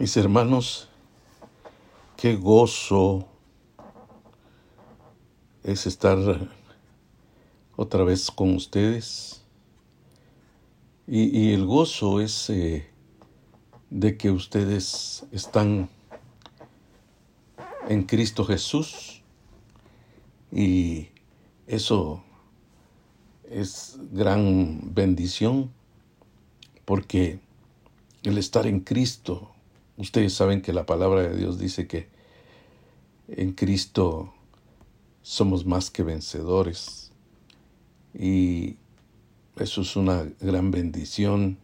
Mis hermanos, qué gozo es estar otra vez con ustedes. Y, el gozo es eh, de que ustedes están en Cristo Jesús. Y eso es gran bendición porque el estar en Cristo Ustedes saben que la palabra de Dios dice que en Cristo somos más que vencedores. Y eso es una gran bendición.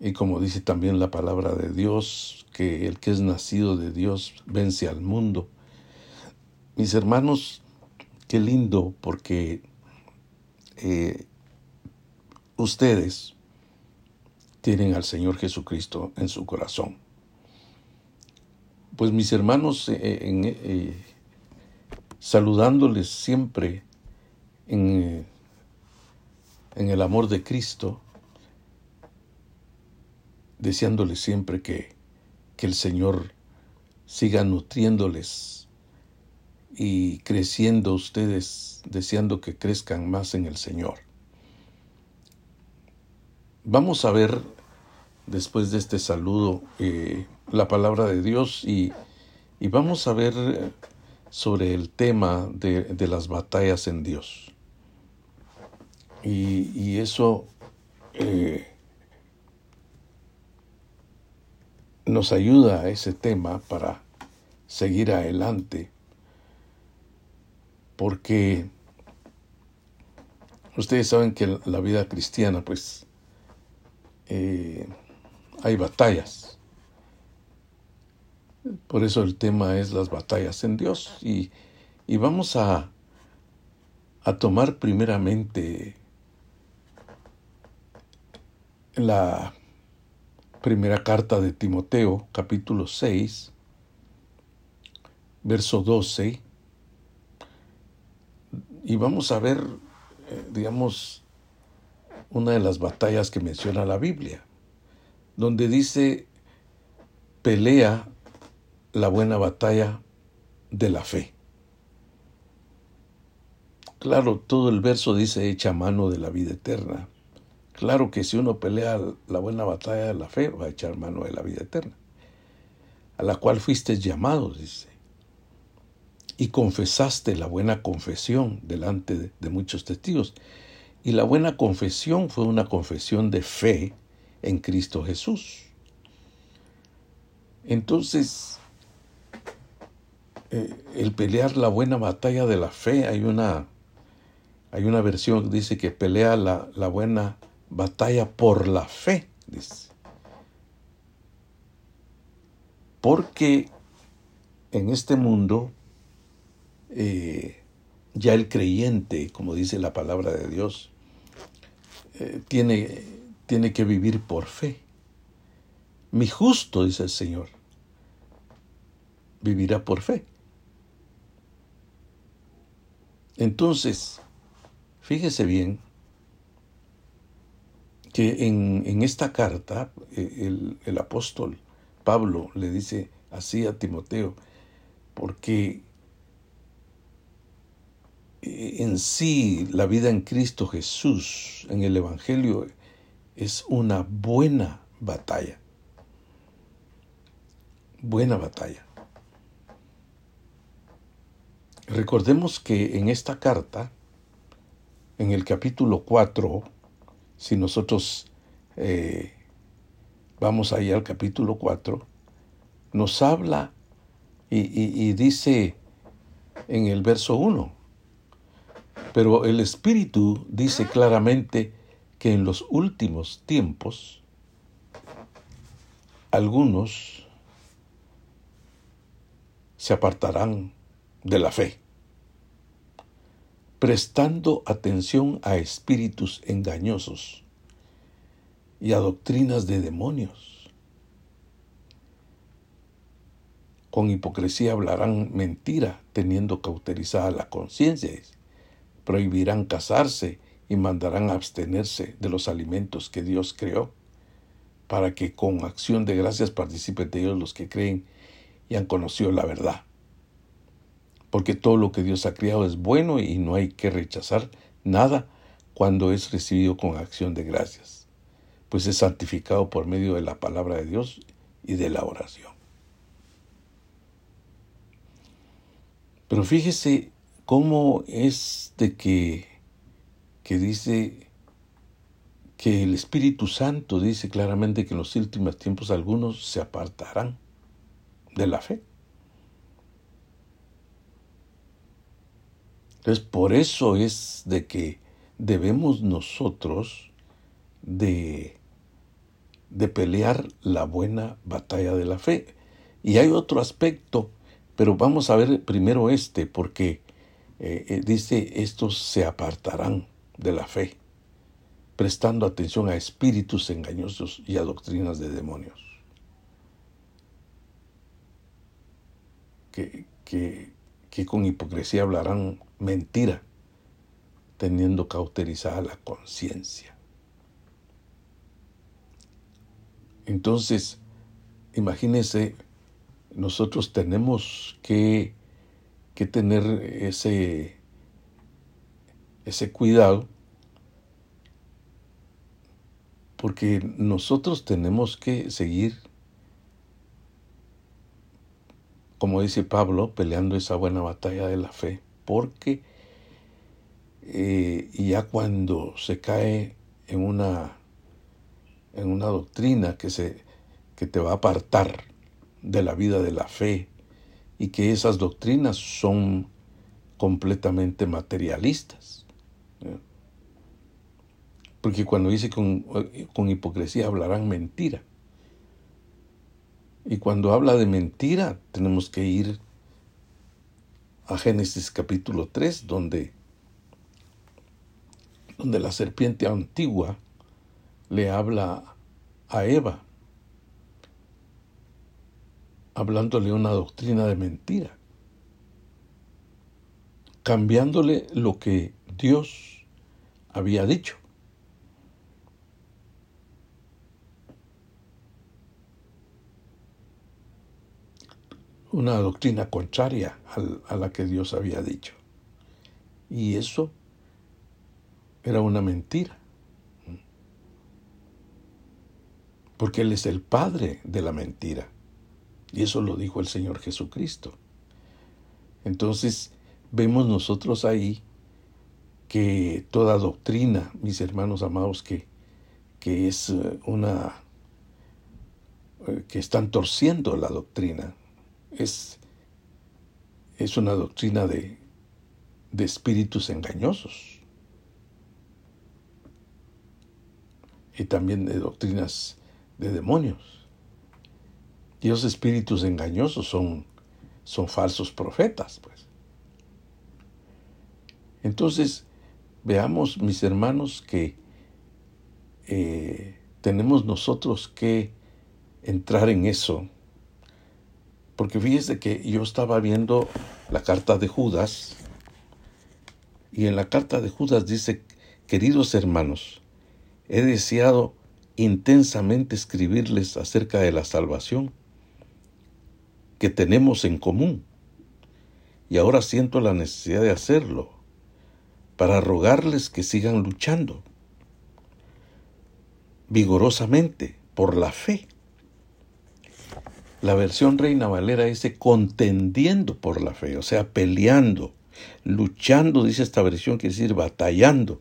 Y como dice también la palabra de Dios, que el que es nacido de Dios vence al mundo. Mis hermanos, qué lindo porque eh, ustedes tienen al Señor Jesucristo en su corazón. Pues mis hermanos, eh, eh, eh, saludándoles siempre en, en, el amor de Cristo, deseándoles siempre que, que el Señor siga nutriéndoles y creciendo ustedes, deseando que crezcan más en el Señor. Vamos a ver, después de este saludo, eh, la palabra de Dios y, vamos a ver sobre el tema de, las batallas en Dios. Y, eso eh, nos ayuda a ese tema para seguir adelante, porque ustedes saben que la vida cristiana, pues, eh, hay batallas. Por eso el tema es las batallas en Dios. Y, vamos a, a tomar primeramente la primera carta de Timoteo, capítulo 6, verso 12, y vamos a ver, eh, digamos, una de las batallas que menciona la Biblia, donde dice, pelea la buena batalla de la fe. Claro, todo el verso dice echa mano de la vida eterna. Claro que si uno pelea la buena batalla de la fe, va a echar mano de la vida eterna, a la cual fuiste llamado, dice. Y confesaste la buena confesión delante de, de muchos testigos. Y la buena confesión fue una confesión de fe en Cristo Jesús. Entonces, eh, el pelear la buena batalla de la fe, hay una, hay una versión que dice que pelea la, la buena batalla por la fe, dice. Porque en este mundo eh, ya el creyente, como dice la palabra de Dios, eh, tiene, tiene que vivir por fe. Mi justo, dice el Señor, vivirá por fe. Entonces, fíjese bien que en, esta carta eh, el, el apóstol Pablo le dice así a Timoteo, porque en sí la vida en Cristo Jesús, en el Evangelio, es una buena batalla. Buena batalla. Recordemos que en esta carta, en el capítulo 4, si nosotros eh, vamos ahí al capítulo 4, nos habla y, y dice en el verso 1, pero el Espíritu dice claramente que en los últimos tiempos algunos se apartarán de la fe, prestando atención a espíritus engañosos y a doctrinas de demonios. Con hipocresía hablarán mentira, teniendo cauterizada la conciencia prohibirán casarse y mandarán abstenerse de los alimentos que Dios creó, para que con acción de gracias participen de ellos los que creen y han conocido la verdad. Porque todo lo que Dios ha creado es bueno y no hay que rechazar nada cuando es recibido con acción de gracias, pues es santificado por medio de la palabra de Dios y de la oración. Pero fíjese cómo es de que, que dice que el Espíritu Santo dice claramente que en los últimos tiempos algunos se apartarán de la fe. Entonces, por eso es de que debemos nosotros de, de pelear la buena batalla de la fe. Y hay otro aspecto, pero vamos a ver primero este, porque eh, eh, dice, estos se apartarán de la fe, prestando atención a espíritus engañosos y a doctrinas de demonios. Que, que, que con hipocresía hablarán mentira teniendo cauterizada la conciencia. Entonces, imagínense, nosotros tenemos que, que tener ese, ese cuidado porque nosotros tenemos que seguir, como dice Pablo, peleando esa buena batalla de la fe, porque eh, ya cuando se cae en una, en una doctrina que, se, que te va a apartar de la vida de la fe y que esas doctrinas son completamente materialistas. Porque cuando dice con, con hipocresía hablarán mentira. Y cuando habla de mentira tenemos que ir a Génesis capítulo 3, donde donde la serpiente antigua le habla a Eva, hablándole una doctrina de mentira, cambiándole lo que Dios había dicho. Una doctrina contraria a la que Dios había dicho. Y eso era una mentira. Porque Él es el padre de la mentira. Y eso lo dijo el Señor Jesucristo. Entonces, vemos nosotros ahí que toda doctrina, mis hermanos amados, que, que es eh, una eh, que están torciendo la doctrina, es, es una doctrina de, de espíritus engañosos. y también de doctrinas de demonios. Y los espíritus engañosos son, son falsos profetas, pues. Entonces, veamos, mis hermanos, que eh, tenemos nosotros que entrar en eso. Porque fíjese que yo estaba viendo la carta de Judas, y en la carta de Judas dice, queridos hermanos, he deseado intensamente escribirles acerca de la salvación que tenemos en común. Y ahora siento la necesidad de hacerlo para rogarles que sigan luchando vigorosamente por la fe. La versión Reina Valera dice contendiendo por la fe, o sea, peleando, luchando, dice esta versión, quiere decir batallando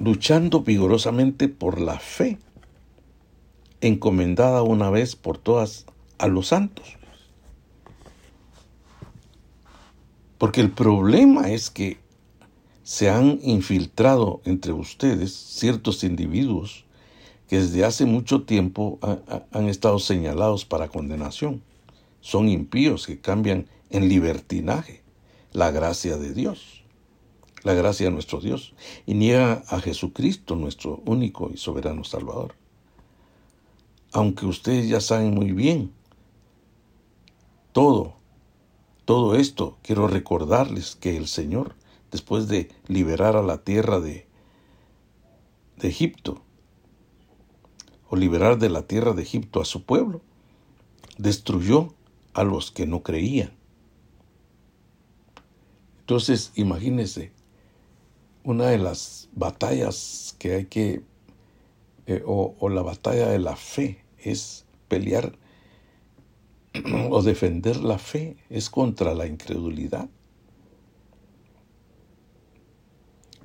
luchando vigorosamente por la fe, encomendada una vez por todas a los santos. Porque el problema es que se han infiltrado entre ustedes ciertos individuos que desde hace mucho tiempo han estado señalados para condenación. Son impíos que cambian en libertinaje la gracia de Dios la gracia de nuestro Dios y niega a Jesucristo, nuestro único y soberano Salvador. Aunque ustedes ya saben muy bien todo, todo esto, quiero recordarles que el Señor, después de liberar a la tierra de, de Egipto o liberar de la tierra de Egipto a su pueblo, destruyó a los que no creían. Entonces, imagínense, una de las batallas que hay que, eh, o, la batalla de la fe, es pelear o defender la fe, es contra la incredulidad.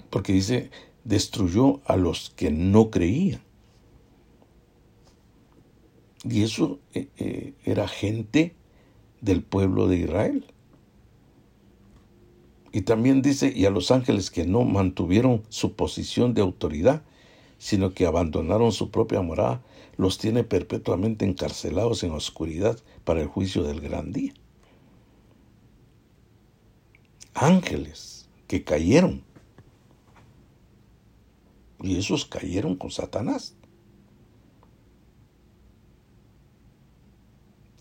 Porque dice, destruyó a los que no creían. Y eso eh, eh, era gente del pueblo de Israel. Y también dice, y a los ángeles que no mantuvieron su posición de autoridad, sino que abandonaron su propia morada, los tiene perpetuamente encarcelados en oscuridad para el juicio del gran día. Ángeles que cayeron. Y esos cayeron con Satanás.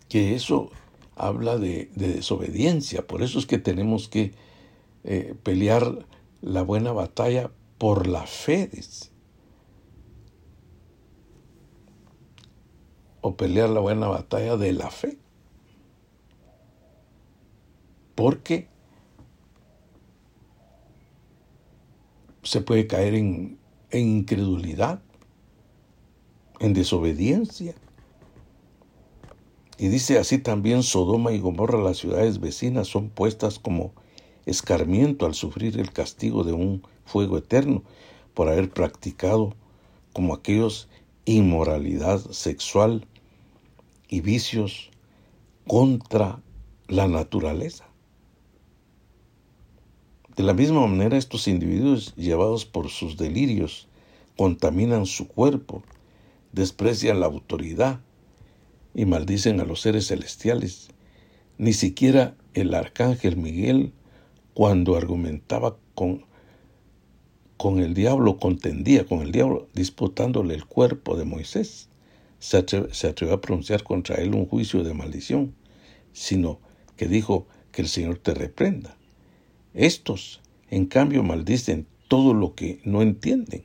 Que eso habla de, desobediencia. Por eso es que tenemos que eh, pelear la buena batalla por la fe. O pelear la buena batalla de la fe. Porque se puede caer en, incredulidad, en desobediencia. Y dice así también Sodoma y Gomorra, las ciudades vecinas, son puestas como escarmiento al sufrir el castigo de un fuego eterno por haber practicado como aquellos inmoralidad sexual y vicios contra la naturaleza. De la misma manera, estos individuos, llevados por sus delirios, contaminan su cuerpo, desprecian la autoridad y maldicen a los seres celestiales. Ni siquiera el arcángel Miguel, cuando argumentaba con, con el diablo, contendía con el diablo, disputándole el cuerpo de Moisés, se atrevió a pronunciar contra él un juicio de maldición, sino que dijo que el Señor te reprenda. Estos, en cambio, maldicen todo lo que no entienden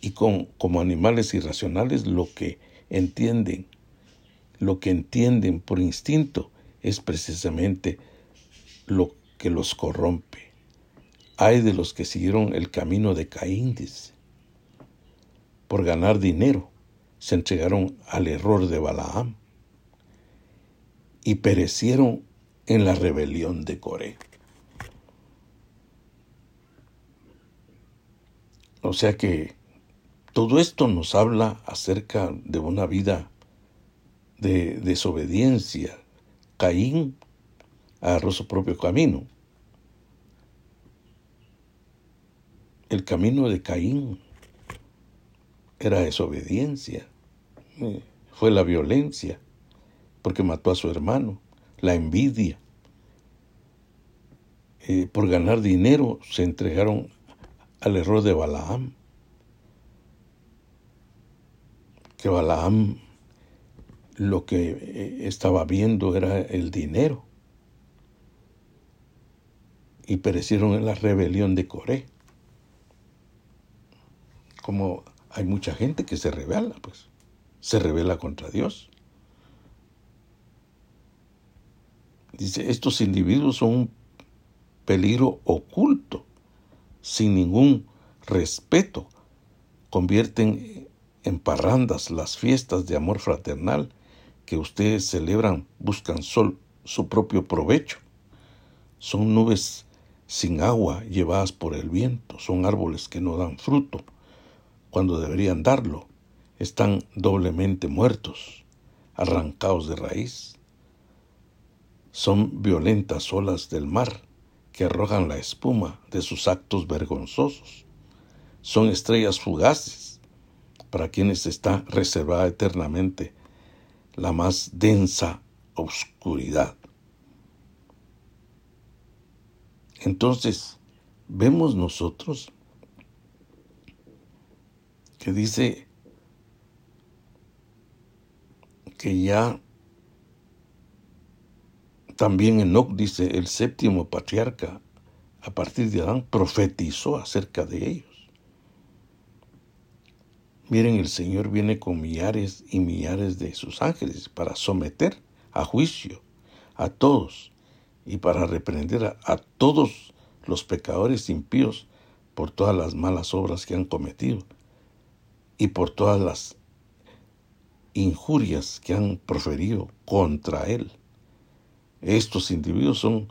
y con, como animales irracionales lo que entienden lo que entienden por instinto es precisamente lo que los corrompe. Hay de los que siguieron el camino de Caín, Por ganar dinero se entregaron al error de Balaam y perecieron en la rebelión de Coré. O sea que todo esto nos habla acerca de una vida de desobediencia, Caín agarró su propio camino. El camino de Caín era desobediencia, eh, fue la violencia, porque mató a su hermano, la envidia. Eh, por ganar dinero se entregaron al error de Balaam, que Balaam lo que eh, estaba viendo era el dinero. Y perecieron en la rebelión de Coré. Como hay mucha gente que se revela, pues, se revela contra Dios. Dice, estos individuos son un peligro oculto, sin ningún respeto. Convierten en parrandas las fiestas de amor fraternal que ustedes celebran buscan sol su propio provecho. Son nubes sin agua llevadas por el viento, son árboles que no dan fruto cuando deberían darlo, están doblemente muertos, arrancados de raíz. Son violentas olas del mar que arrojan la espuma de sus actos vergonzosos. Son estrellas fugaces para quienes está reservada eternamente la más densa oscuridad. Entonces, vemos nosotros que dice que ya también Enoch dice el séptimo patriarca a partir de Adán profetizó acerca de ellos. Miren, el Señor viene con millares y millares de sus ángeles para someter a juicio a todos y para reprender a, a todos los pecadores impíos por todas las malas obras que han cometido y por todas las injurias que han proferido contra Él. Estos individuos son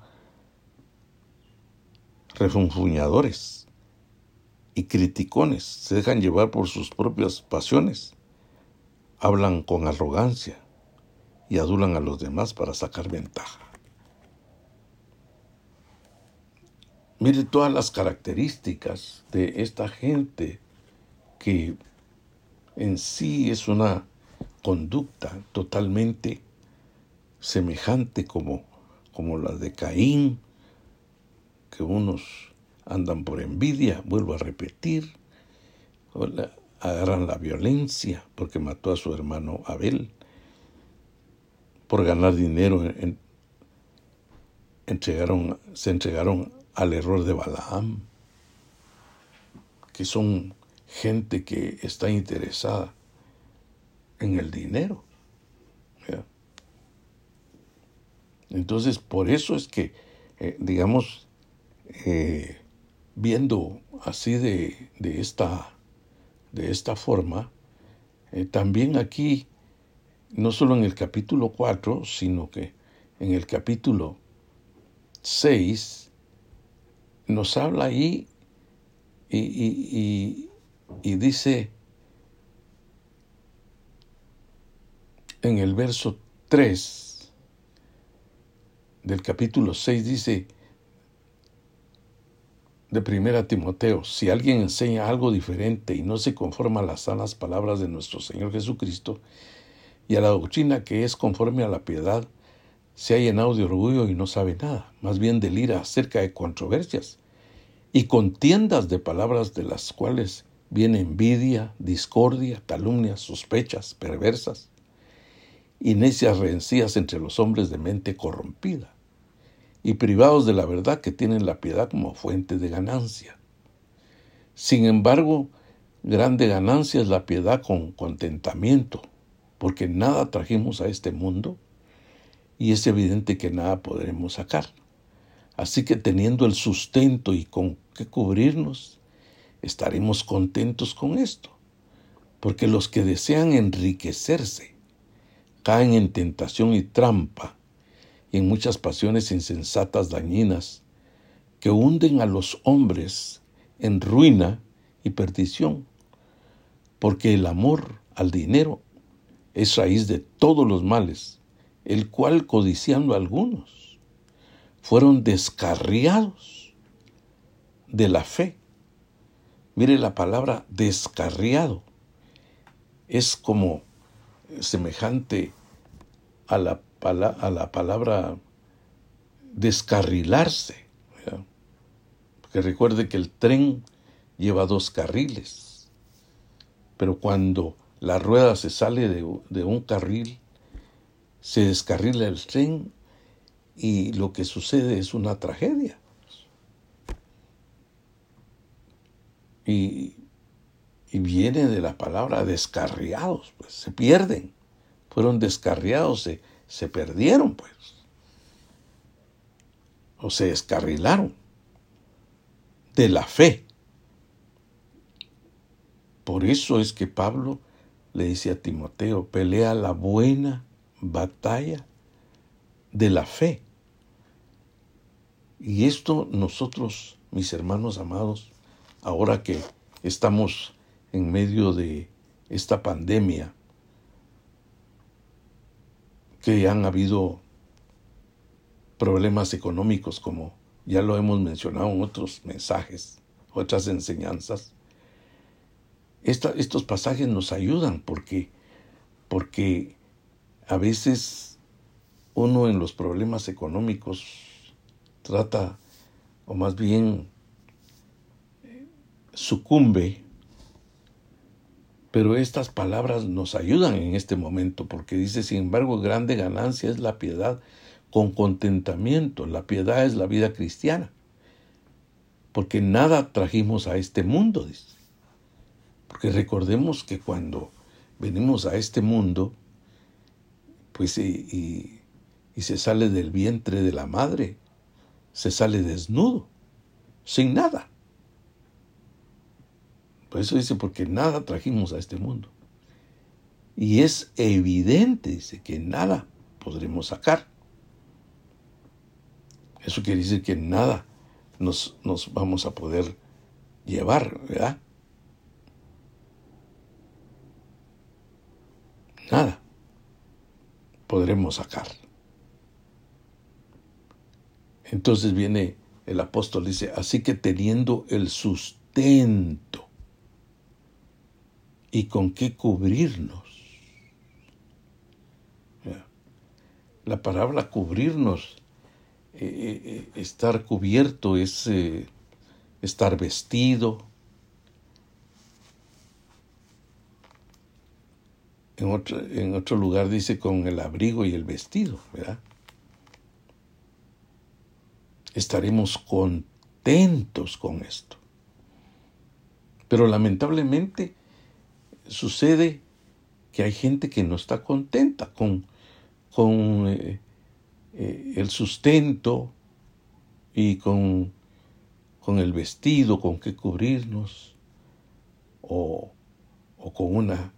refunfuñadores y criticones, se dejan llevar por sus propias pasiones, hablan con arrogancia y adulan a los demás para sacar ventaja. Mire todas las características de esta gente que en sí es una conducta totalmente semejante como, como la de Caín, que unos andan por envidia, vuelvo a repetir, agarran la violencia porque mató a su hermano Abel, por ganar dinero entregaron, se entregaron al error de Balaam, que son gente que está interesada en el dinero. Entonces, por eso es que, eh, digamos, eh, viendo así de, de, esta, de esta forma, eh, también aquí, no solo en el capítulo 4, sino que en el capítulo 6, nos habla ahí y, dice en el verso 3 del capítulo 6, dice, de primera Timoteo, si alguien enseña algo diferente y no se conforma a las sanas palabras de nuestro Señor Jesucristo y a la doctrina que es conforme a la piedad, se ha llenado de orgullo y no sabe nada, más bien delira acerca de controversias y contiendas de palabras de las cuales viene envidia, discordia, calumnias, sospechas perversas y necias rencillas entre los hombres de mente corrompida y privados de la verdad que tienen la piedad como fuente de ganancia. Sin embargo, grande ganancia es la piedad con contentamiento, porque nada trajimos a este mundo y es evidente que nada podremos sacar. Así que teniendo el sustento y con qué cubrirnos, estaremos contentos con esto, porque los que desean enriquecerse caen en tentación y trampa en muchas pasiones insensatas dañinas que hunden a los hombres en ruina y perdición, porque el amor al dinero es raíz de todos los males, el cual codiciando algunos fueron descarriados de la fe. Mire la palabra descarriado. Es como semejante a la a la palabra descarrilarse. Porque recuerde que el tren lleva dos carriles, pero cuando la rueda se sale de, un carril, se descarrila el tren y lo que sucede es una tragedia. Y, y, viene de la palabra descarriados, pues se pierden, fueron descarriados, se, se perdieron, pues. O se descarrilaron de la fe. Por eso es que Pablo le dice a Timoteo, pelea la buena batalla de la fe. Y esto nosotros, mis hermanos amados, ahora que estamos en medio de esta pandemia, que han habido problemas económicos, como ya lo hemos mencionado en otros mensajes, otras enseñanzas. estos pasajes nos ayudan porque, porque a veces uno en los problemas económicos trata, o más bien sucumbe pero estas palabras nos ayudan en este momento porque dice, sin embargo, grande ganancia es la piedad con contentamiento. La piedad es la vida cristiana. Porque nada trajimos a este mundo, dice. Porque recordemos que cuando venimos a este mundo, pues y, y, se sale del vientre de la madre, se sale desnudo, sin nada. Eso dice, porque nada trajimos a este mundo. Y es evidente, dice, que nada podremos sacar. Eso quiere decir que nada nos, nos vamos a poder llevar, ¿verdad? Nada podremos sacar. Entonces viene el apóstol, dice, así que teniendo el sustento y con qué cubrirnos. La palabra cubrirnos, eh, eh, eh, estar cubierto es estar vestido. En otro, en otro lugar dice con el abrigo y el vestido, ¿verdad? Estaremos contentos con esto. Pero lamentablemente sucede que hay gente que no está contenta con, con eh, eh, el sustento y con con el vestido con que cubrirnos o, con una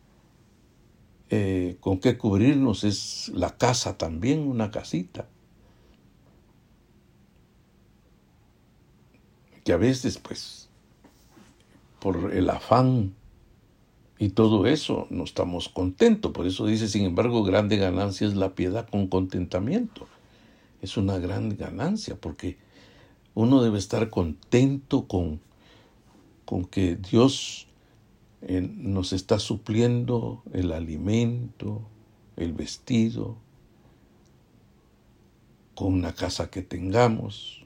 eh, con qué cubrirnos es la casa también, una casita. Que a veces, pues, por el afán y todo eso, no estamos contentos. Por eso dice, sin embargo, grande ganancia es la piedad con contentamiento. Es una gran ganancia porque uno debe estar contento con, con que Dios eh, nos está supliendo el alimento, el vestido, con una casa que tengamos,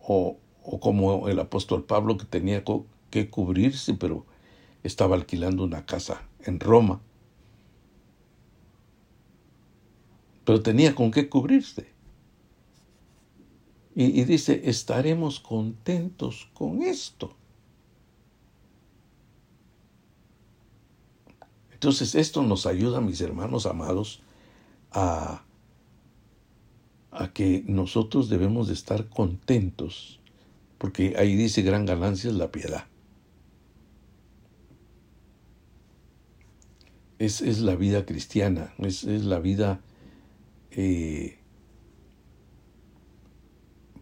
o, o como el apóstol Pablo que tenía cubrirse, pero estaba alquilando una casa en Roma. Pero tenía con qué cubrirse. Y, dice, estaremos contentos con esto. Entonces esto nos ayuda, mis hermanos amados, a, a que nosotros debemos de estar contentos, porque ahí dice gran ganancia es la piedad. Es, es la vida cristiana, es, es la vida eh,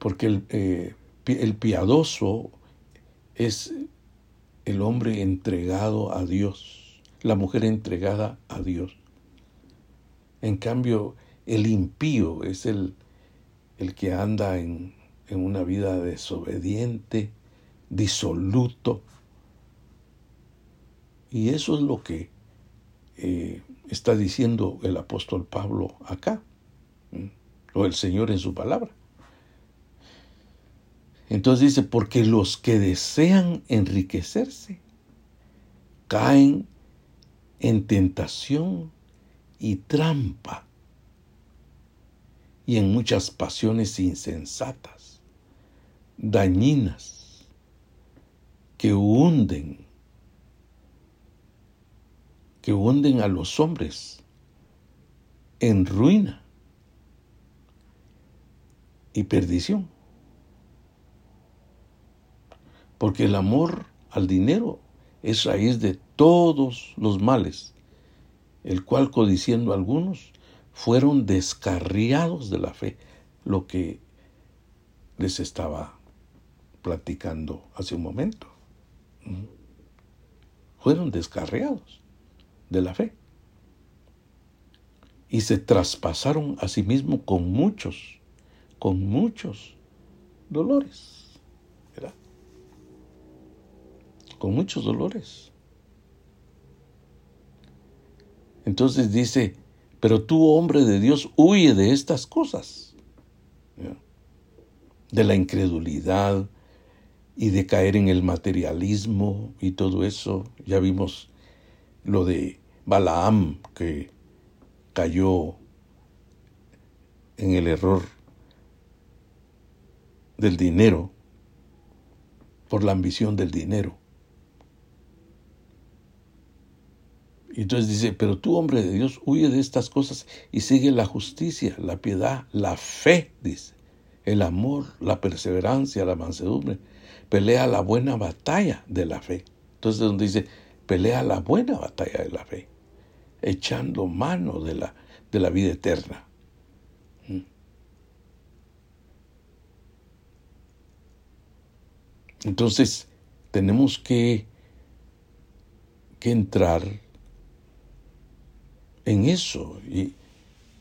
porque eh, el, piadoso es el hombre entregado a Dios, la mujer entregada a Dios. En cambio, el impío es el, el que anda en, una vida desobediente, disoluto. Y eso es lo que eh, está diciendo el apóstol Pablo acá, o el Señor en su palabra. Entonces dice, porque los que desean enriquecerse caen en tentación y trampa y en muchas pasiones insensatas, dañinas, que hunden, que hunden a los hombres en ruina y perdición. porque el amor al dinero es raíz de todos los males, el cual codiciendo algunos fueron descarriados de la fe, lo que les estaba platicando hace un momento. Fueron descarriados de la fe y se traspasaron a sí mismos con muchos, con muchos dolores. con muchos dolores. Entonces dice, pero tú, hombre de Dios, huye de estas cosas, de la incredulidad y de caer en el materialismo y todo eso. Ya vimos lo de Balaam, que cayó en el error del dinero. por la ambición del dinero. Y entonces dice, pero tú, hombre de Dios, huye de estas cosas y sigue la justicia, la piedad, la fe, dice, el amor, la perseverancia, la mansedumbre. Pelea la buena batalla de la fe. Entonces, donde dice, pelea la buena batalla de la fe, echando mano de la, de la vida eterna. Mm. Entonces, tenemos que, que entrar en eso. Y,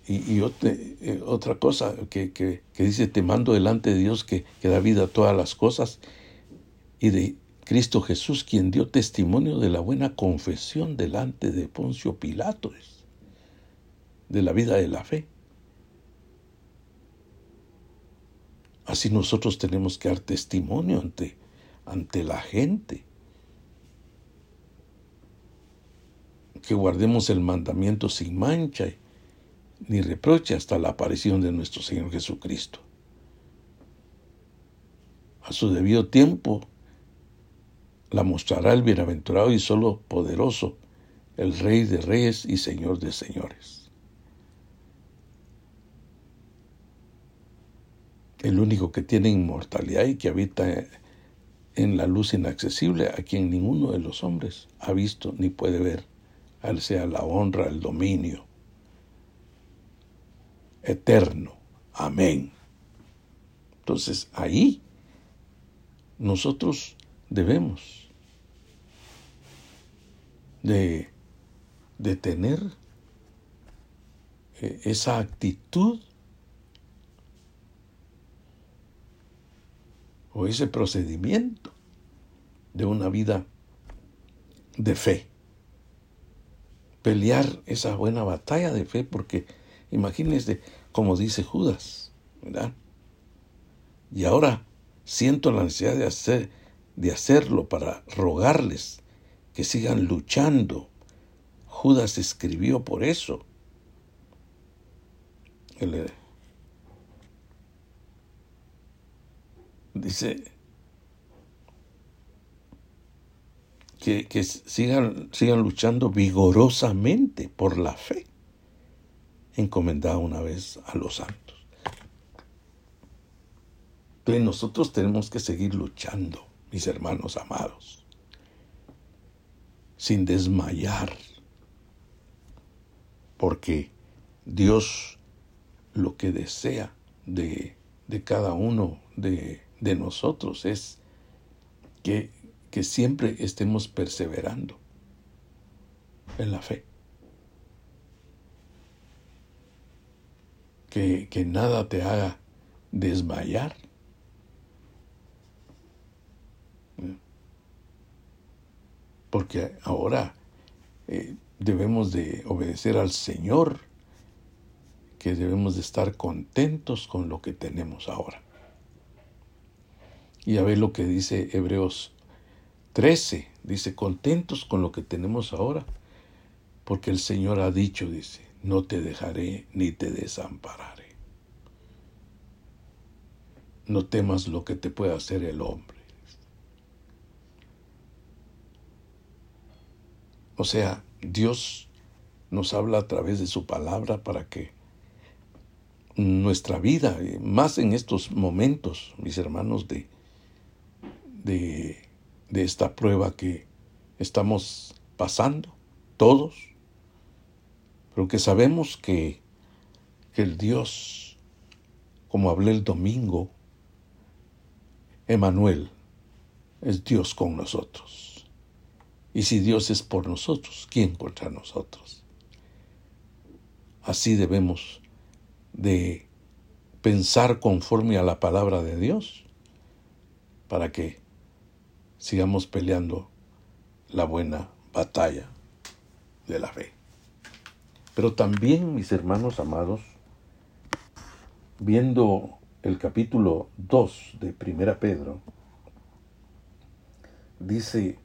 y, eh, otra, cosa que, que, dice, te mando delante de Dios que, que da vida a todas las cosas, y de Cristo Jesús, quien dio testimonio de la buena confesión delante de Poncio Pilato, de la vida de la fe. Así nosotros tenemos que dar testimonio ante, ante la gente. Que guardemos el mandamiento sin mancha ni reproche hasta la aparición de nuestro Señor Jesucristo. A su debido tiempo la mostrará el bienaventurado y solo poderoso, el Rey de Reyes y Señor de Señores. El único que tiene inmortalidad y que habita en la luz inaccesible, a quien ninguno de los hombres ha visto ni puede ver. A él sea la honra, el dominio eterno. Amén. Entonces ahí nosotros debemos de, de tener eh, esa actitud o ese procedimiento de una vida de fe. Pelear esa buena batalla de fe, porque imagínense, como dice Judas, ¿verdad? Y ahora siento la necesidad de, hacer, de hacerlo para rogarles que sigan luchando. Judas escribió por eso. dice que, que, sigan, sigan luchando vigorosamente por la fe, encomendada una vez a los santos. Entonces nosotros tenemos que seguir luchando, mis hermanos amados sin desmayar, porque Dios lo que desea de, cada uno de, de, nosotros es que, que siempre estemos perseverando en la fe. Que, que, nada te haga desmayar. Porque ahora eh, debemos de obedecer al Señor, que debemos de estar contentos con lo que tenemos ahora. Y a ver lo que dice Hebreos 13, dice, contentos con lo que tenemos ahora, porque el Señor ha dicho, dice, no te dejaré ni te desampararé. No temas lo que te pueda hacer el hombre. O sea, Dios nos habla a través de su palabra para que nuestra vida, más en estos momentos, mis hermanos, de, de, esta prueba que estamos pasando, todos, pero que sabemos que, que el Dios, como hablé el domingo, Emanuel, es Dios con nosotros. Y si Dios es por nosotros, ¿quién contra nosotros? Así debemos de pensar conforme a la palabra de Dios para que sigamos peleando la buena batalla de la fe. Pero también, mis hermanos amados, viendo el capítulo 2 de Primera Pedro, dice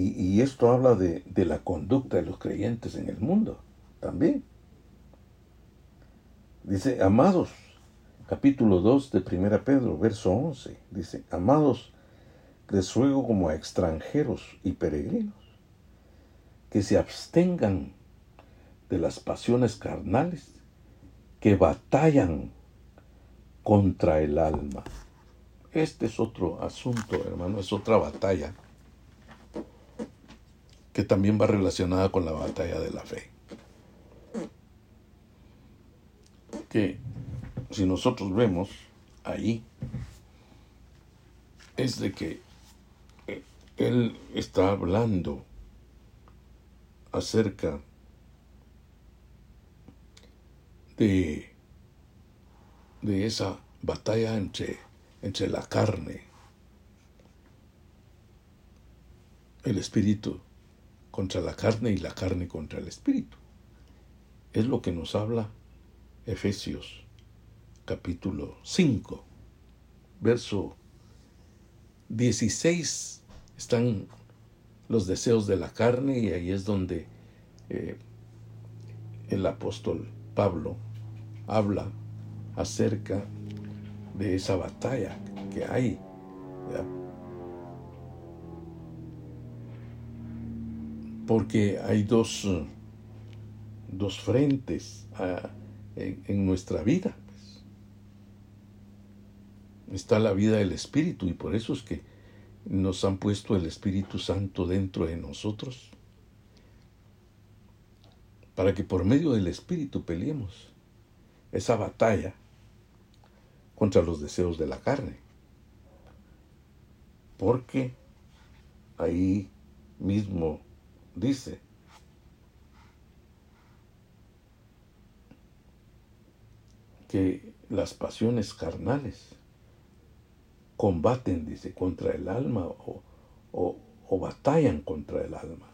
y, esto habla de, la conducta de los creyentes en el mundo también. Dice, amados, capítulo 2 de 1 Pedro, verso 11, dice, amados, les ruego como a extranjeros y peregrinos, que se abstengan de las pasiones carnales que batallan contra el alma. Este es otro asunto, hermano, es otra batalla que también va relacionada con la batalla de la fe. Que si nosotros vemos ahí, es de que eh, él está hablando acerca de, de esa batalla entre, entre la carne, el espíritu contra la carne y la carne contra el espíritu. Es lo que nos habla Efesios capítulo 5, verso 16 están los deseos de la carne y ahí es donde eh, el apóstol Pablo habla acerca de esa batalla que hay. Porque hay dos, dos frentes ah, en nuestra vida está la vida del Espíritu y por eso es que nos han puesto el Espíritu Santo dentro de nosotros, para que por medio del Espíritu peleemos esa batalla contra los deseos de la carne. Porque ahí mismo dice, que las pasiones carnales combaten, dice, contra el alma o, o, batallan contra el alma.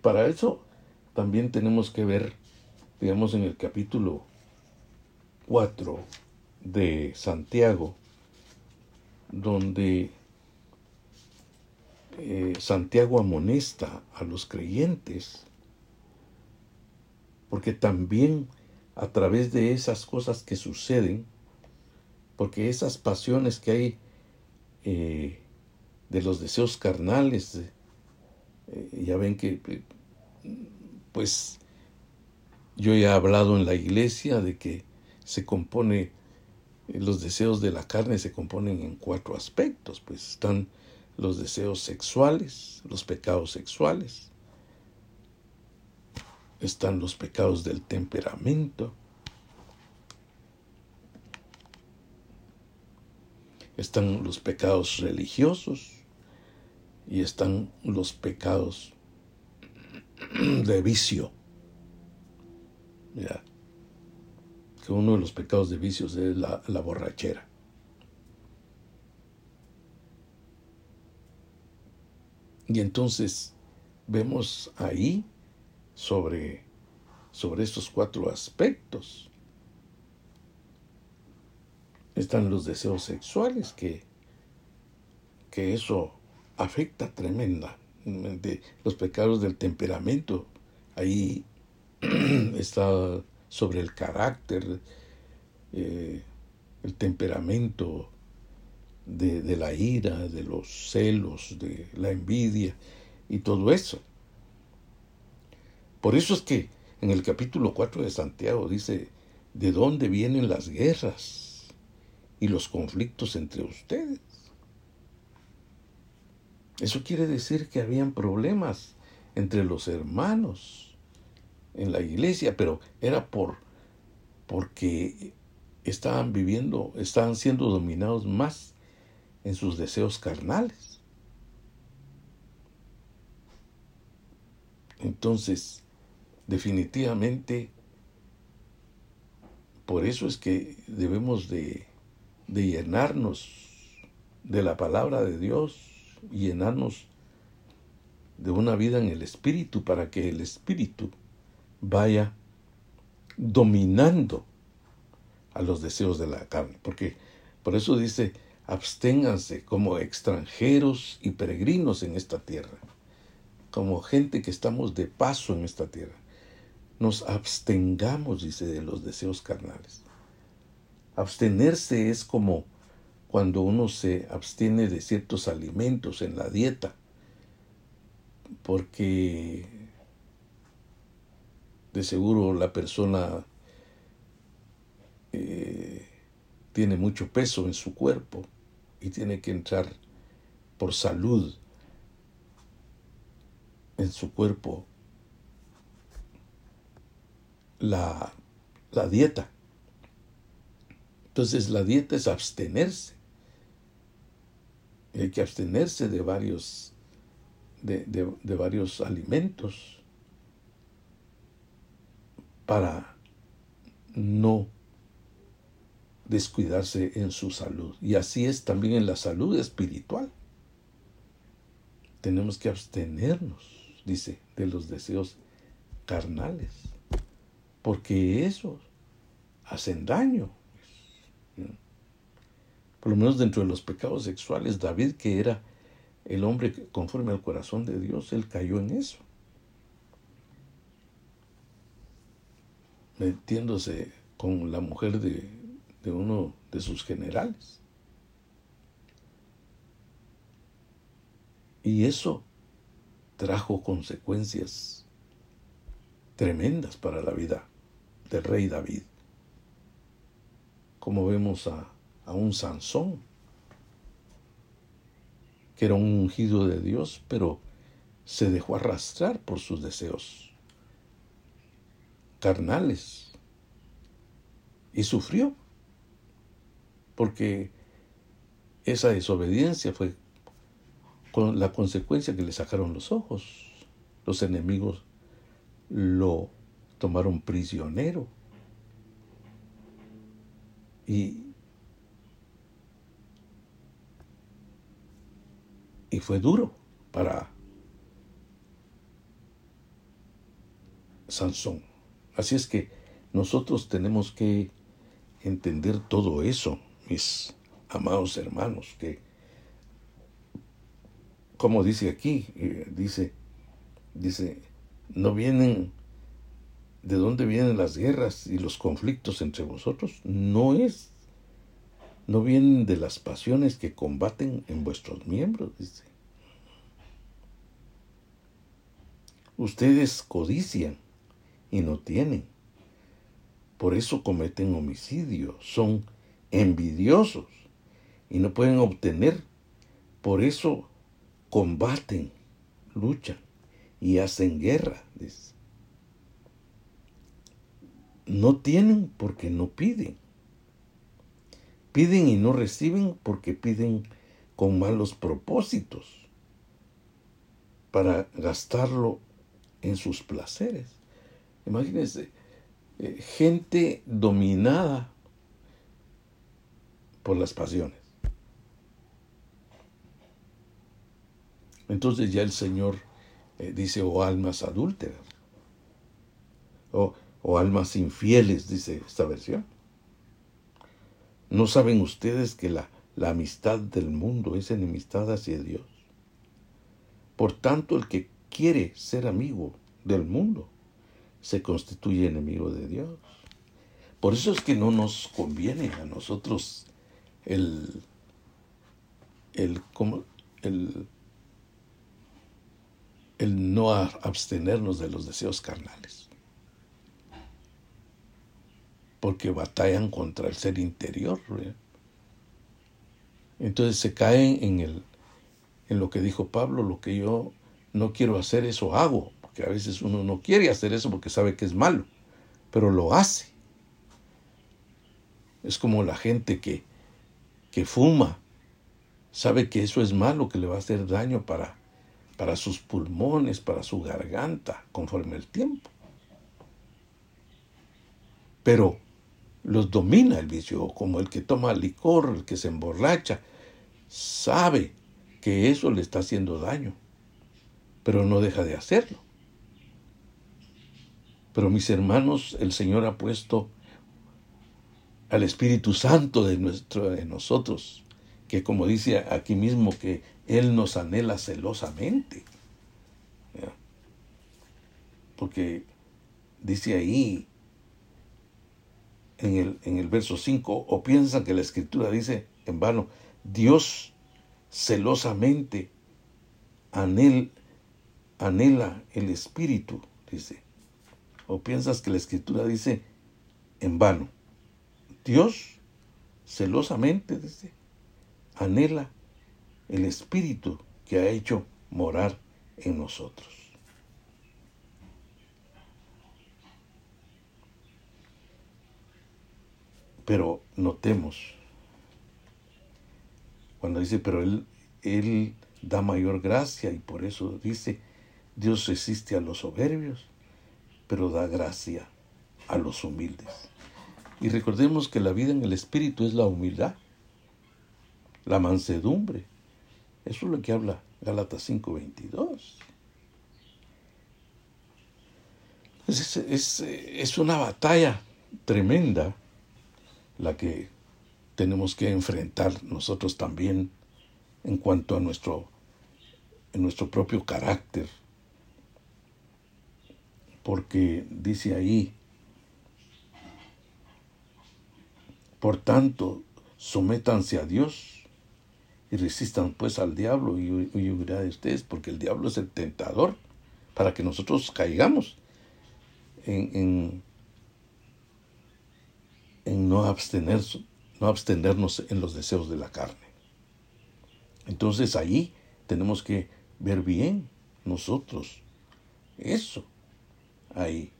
Para eso también tenemos que ver, digamos, en el capítulo 4 de Santiago, donde eh, Santiago amonesta a los creyentes, porque también a través de esas cosas que suceden, porque esas pasiones que hay eh, de los deseos carnales, eh, ya ven que, pues, yo ya he hablado en la iglesia de que se compone, los deseos de la carne se componen en cuatro aspectos, pues están los deseos sexuales, los pecados sexuales, están los pecados del temperamento, están los pecados religiosos y están los pecados de vicio. Mira, que uno de los pecados de vicios es la borrachera. Y entonces vemos ahí sobre, sobre estos cuatro aspectos están los deseos sexuales, que, que eso afecta tremendamente los pecados del temperamento. Ahí está sobre el carácter, eh, el temperamento de, la ira, de los celos, de la envidia y todo eso. Por eso es que en el capítulo 4 de Santiago dice, ¿de dónde vienen las guerras? y los conflictos entre ustedes. Eso quiere decir que habían problemas entre los hermanos en la iglesia, pero era por porque estaban viviendo, estaban siendo dominados más en sus deseos carnales. Entonces, definitivamente, por eso es que debemos de llenarnos de la palabra de Dios y llenarnos de una vida en el Espíritu para que el Espíritu vaya dominando a los deseos de la carne. Porque por eso dice, absténganse como extranjeros y peregrinos en esta tierra, como gente que estamos de paso en esta tierra. Nos abstengamos, dice, de los deseos carnales. Abstenerse es como, cuando uno se abstiene de ciertos alimentos en la dieta, porque de seguro la persona eh, tiene mucho peso en su cuerpo y tiene que entrar por salud en su cuerpo la, la dieta. Entonces la dieta es abstenerse. hay que abstenerse de varios, de, de varios alimentos para no descuidarse en su salud. Y así es también en la salud espiritual. Tenemos que abstenernos, dice, de los deseos carnales, porque esos hacen daño. Por lo menos dentro de los pecados sexuales, David, que era el hombre conforme al corazón de Dios, él cayó en eso. Metiéndose con la mujer de, de uno de sus generales. Y eso trajo consecuencias tremendas para la vida del rey David. Como vemos a, a un Sansón, que era un ungido de Dios, pero se dejó arrastrar por sus deseos carnales y sufrió, porque esa desobediencia fue con la consecuencia que le sacaron los ojos. Los enemigos lo tomaron prisionero. Y y fue duro para Sansón. Así es que nosotros tenemos que entender todo eso, mis amados hermanos, que como dice aquí, eh, dice, dice, no vienen, ¿de dónde vienen las guerras y los conflictos entre vosotros? No es no vienen de las pasiones que combaten en vuestros miembros, dice. Ustedes codician y no tienen. Por eso cometen homicidio, son envidiosos y no pueden obtener. Por eso combaten, luchan y hacen guerra. No tienen porque no piden Piden y no reciben porque piden con malos propósitos para gastarlo en sus placeres. Imagínense, eh, gente dominada por las pasiones. Entonces ya el Señor eh, dice, o oh, almas adúlteras, o almas infieles, dice esta versión. ¿No saben ustedes que la, la amistad del mundo es enemistad hacia Dios? Por tanto, el que quiere ser amigo del mundo se constituye enemigo de Dios. Por eso es que no nos conviene a nosotros el, el, el, el no abstenernos de los deseos carnales porque batallan contra el ser interior. Entonces se caen en, el, en lo que dijo Pablo, lo que yo no quiero hacer, eso hago, porque a veces uno no quiere hacer eso porque sabe que es malo, pero lo hace. Es como la gente que, que fuma, sabe que eso es malo, que le va a hacer daño para, para sus pulmones, para su garganta, conforme el tiempo. Pero los domina el vicio, como el que toma licor, el que se emborracha, sabe que eso le está haciendo daño, pero no deja de hacerlo. Pero mis hermanos, el Señor ha puesto al Espíritu Santo de, nuestro, de nosotros, que como dice aquí mismo, que Él nos anhela celosamente. Porque dice ahí, en el, en el verso 5 o piensan que la escritura dice en vano. Dios celosamente anhel, anhela el espíritu, dice. ¿O piensas que la escritura dice en vano? Dios celosamente, dice, anhela el espíritu que ha hecho morar en nosotros. Pero notemos, cuando dice, pero Él, Él da mayor gracia y por eso dice, Dios resiste a los soberbios, pero da gracia a los humildes. Y recordemos que la vida en el Espíritu es la humildad, la mansedumbre. Eso es lo que habla Gálatas 5:22. Es, es, es una batalla tremenda la que tenemos que enfrentar nosotros también en cuanto a nuestro, en nuestro propio carácter. Porque dice ahí, por tanto, sométanse a Dios y resistan pues al diablo y huirá de ustedes, porque el diablo es el tentador para que nosotros caigamos en, en, en no, abstener, no abstenernos en los deseos de la carne. Entonces ahí tenemos que ver bien nosotros eso ahí.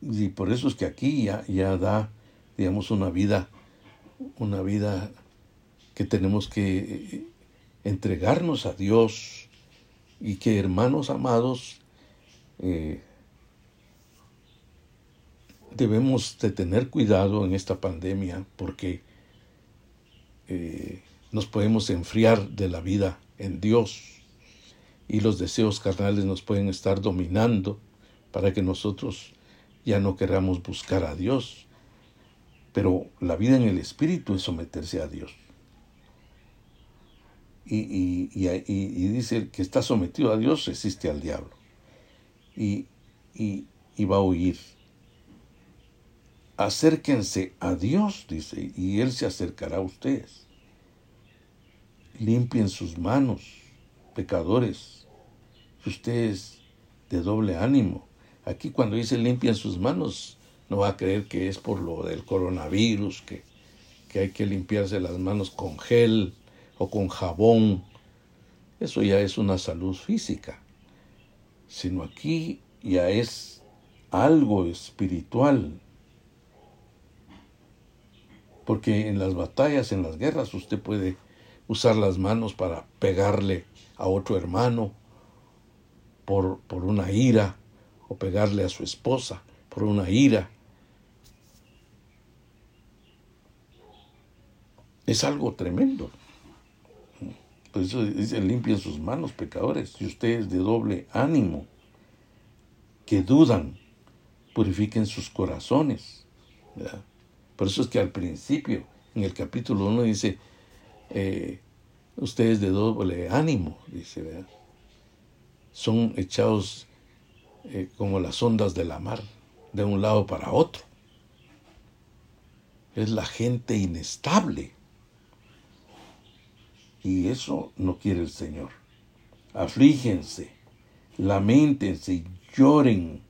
Y por eso es que aquí ya, ya da, digamos, una vida, una vida que tenemos que eh, entregarnos a Dios y que hermanos amados, eh, debemos de tener cuidado en esta pandemia porque eh, nos podemos enfriar de la vida en Dios y los deseos carnales nos pueden estar dominando para que nosotros ya no queramos buscar a Dios. Pero la vida en el Espíritu es someterse a Dios. Y, y, y, dice que está sometido a Dios resiste al diablo. Y, va a huir acérquense a Dios, dice, y Él se acercará a ustedes. Limpien sus manos, pecadores, ustedes de doble ánimo. Aquí cuando dice limpien sus manos, no va a creer que es por lo del coronavirus, que, que hay que limpiarse las manos con gel o con jabón. Eso ya es una salud física. Sino aquí ya es algo espiritual porque en las batallas, en las guerras, usted puede usar las manos para pegarle a otro hermano por, por una ira, o pegarle a su esposa por una ira. Es algo tremendo. Por eso dice, limpien sus manos, pecadores, y ustedes de doble ánimo, que dudan, purifiquen sus corazones. Por eso es que al principio, en el capítulo 1 dice, eh, ustedes de doble ánimo, dice, son echados eh, como las ondas de la mar, de un lado para otro. Es la gente inestable. Y eso no quiere el Señor. Aflígense, lamentense lloren.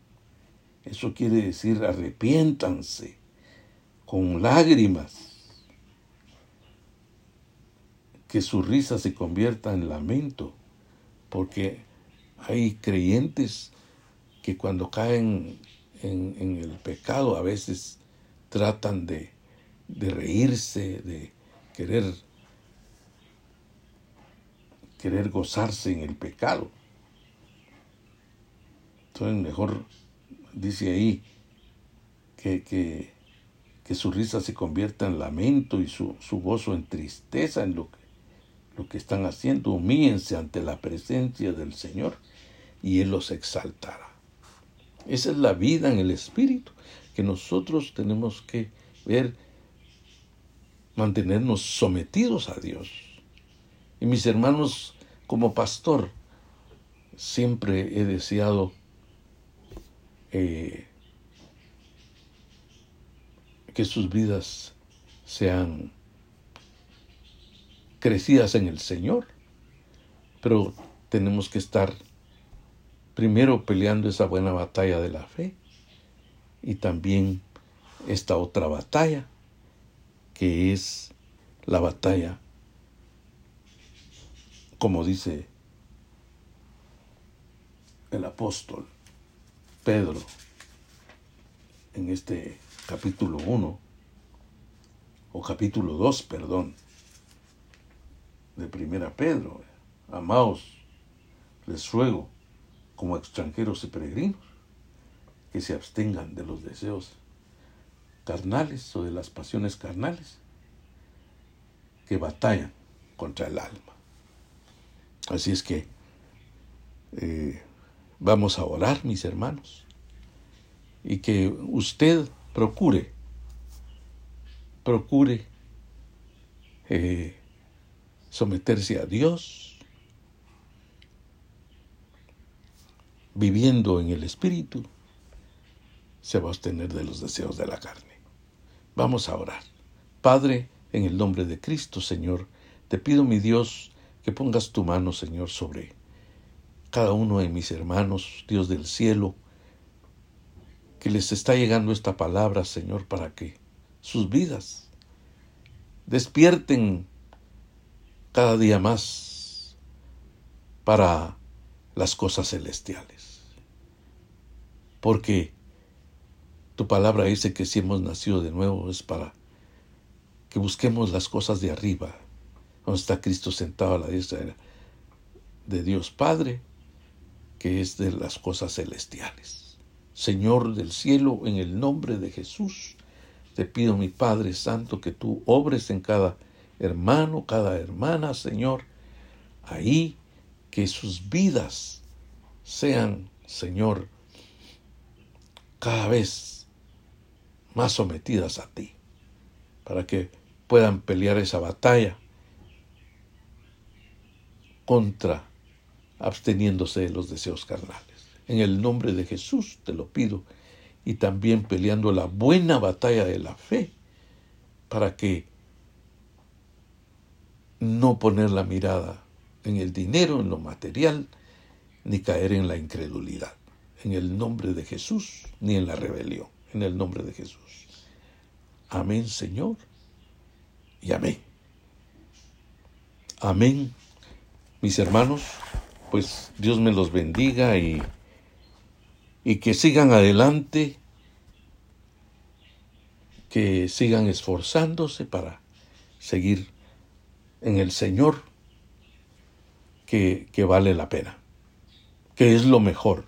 Eso quiere decir arrepiéntanse con lágrimas, que su risa se convierta en lamento, porque hay creyentes que cuando caen en, el pecado a veces tratan de, de reírse, de querer, querer gozarse en el pecado. Entonces mejor dice ahí que, que su risa se convierta en lamento y su, gozo en tristeza en lo que, lo que están haciendo. Humíense ante la presencia del Señor y Él los exaltará. Esa es la vida en el Espíritu que nosotros tenemos que ver, mantenernos sometidos a Dios. Y mis hermanos, como pastor, siempre he deseado eh, que sus vidas sean crecidas en el Señor, pero tenemos que estar primero peleando esa buena batalla de la fe y también esta otra batalla que es la batalla como dice el apóstol Pedro en este capítulo 1 o capítulo 2, perdón, de Primera Pedro. Amados, les ruego como extranjeros y peregrinos, que se abstengan de los deseos carnales o de las pasiones carnales que batallan contra el alma. Así es que eh, vamos a orar, mis hermanos, y que usted procure, procure eh, someterse a Dios, viviendo en el Espíritu, se va a obtener de los deseos de la carne. Vamos a orar. Padre, en el nombre de Cristo, Señor, te pido, mi Dios, que pongas tu mano, Señor, sobre cada uno de mis hermanos, Dios del cielo, que les está llegando esta palabra, Señor, para que sus vidas despierten cada día más para las cosas celestiales. Porque tu palabra dice que si hemos nacido de nuevo es para que busquemos las cosas de arriba, donde está Cristo sentado a la diestra de Dios Padre, que es de las cosas celestiales. Señor del cielo, en el nombre de Jesús, te pido, mi Padre Santo, que tú obres en cada hermano, cada hermana, Señor, ahí que sus vidas sean, Señor, cada vez más sometidas a ti, para que puedan pelear esa batalla contra absteniéndose de los deseos carnales. En el nombre de Jesús te lo pido y también peleando la buena batalla de la fe para que no poner la mirada en el dinero, en lo material, ni caer en la incredulidad. En el nombre de Jesús, ni en la rebelión. En el nombre de Jesús. Amén, Señor. Y amén. Amén. Mis hermanos, pues Dios me los bendiga y, y que sigan adelante, que sigan esforzándose para seguir en el Señor que, vale la pena, que es lo mejor,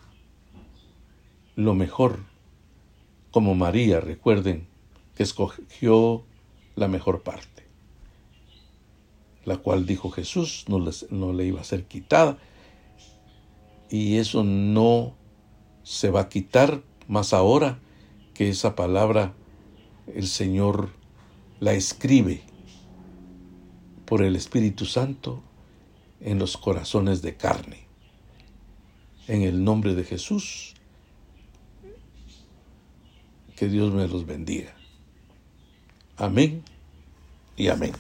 lo mejor, como María, recuerden, que escogió la mejor parte, la cual dijo Jesús no, no le iba a ser quitada, y eso no se va a quitar más ahora que esa palabra el Señor la escribe por el Espíritu Santo en los corazones de carne. En el nombre de Jesús, que Dios me los bendiga. Amén y amén.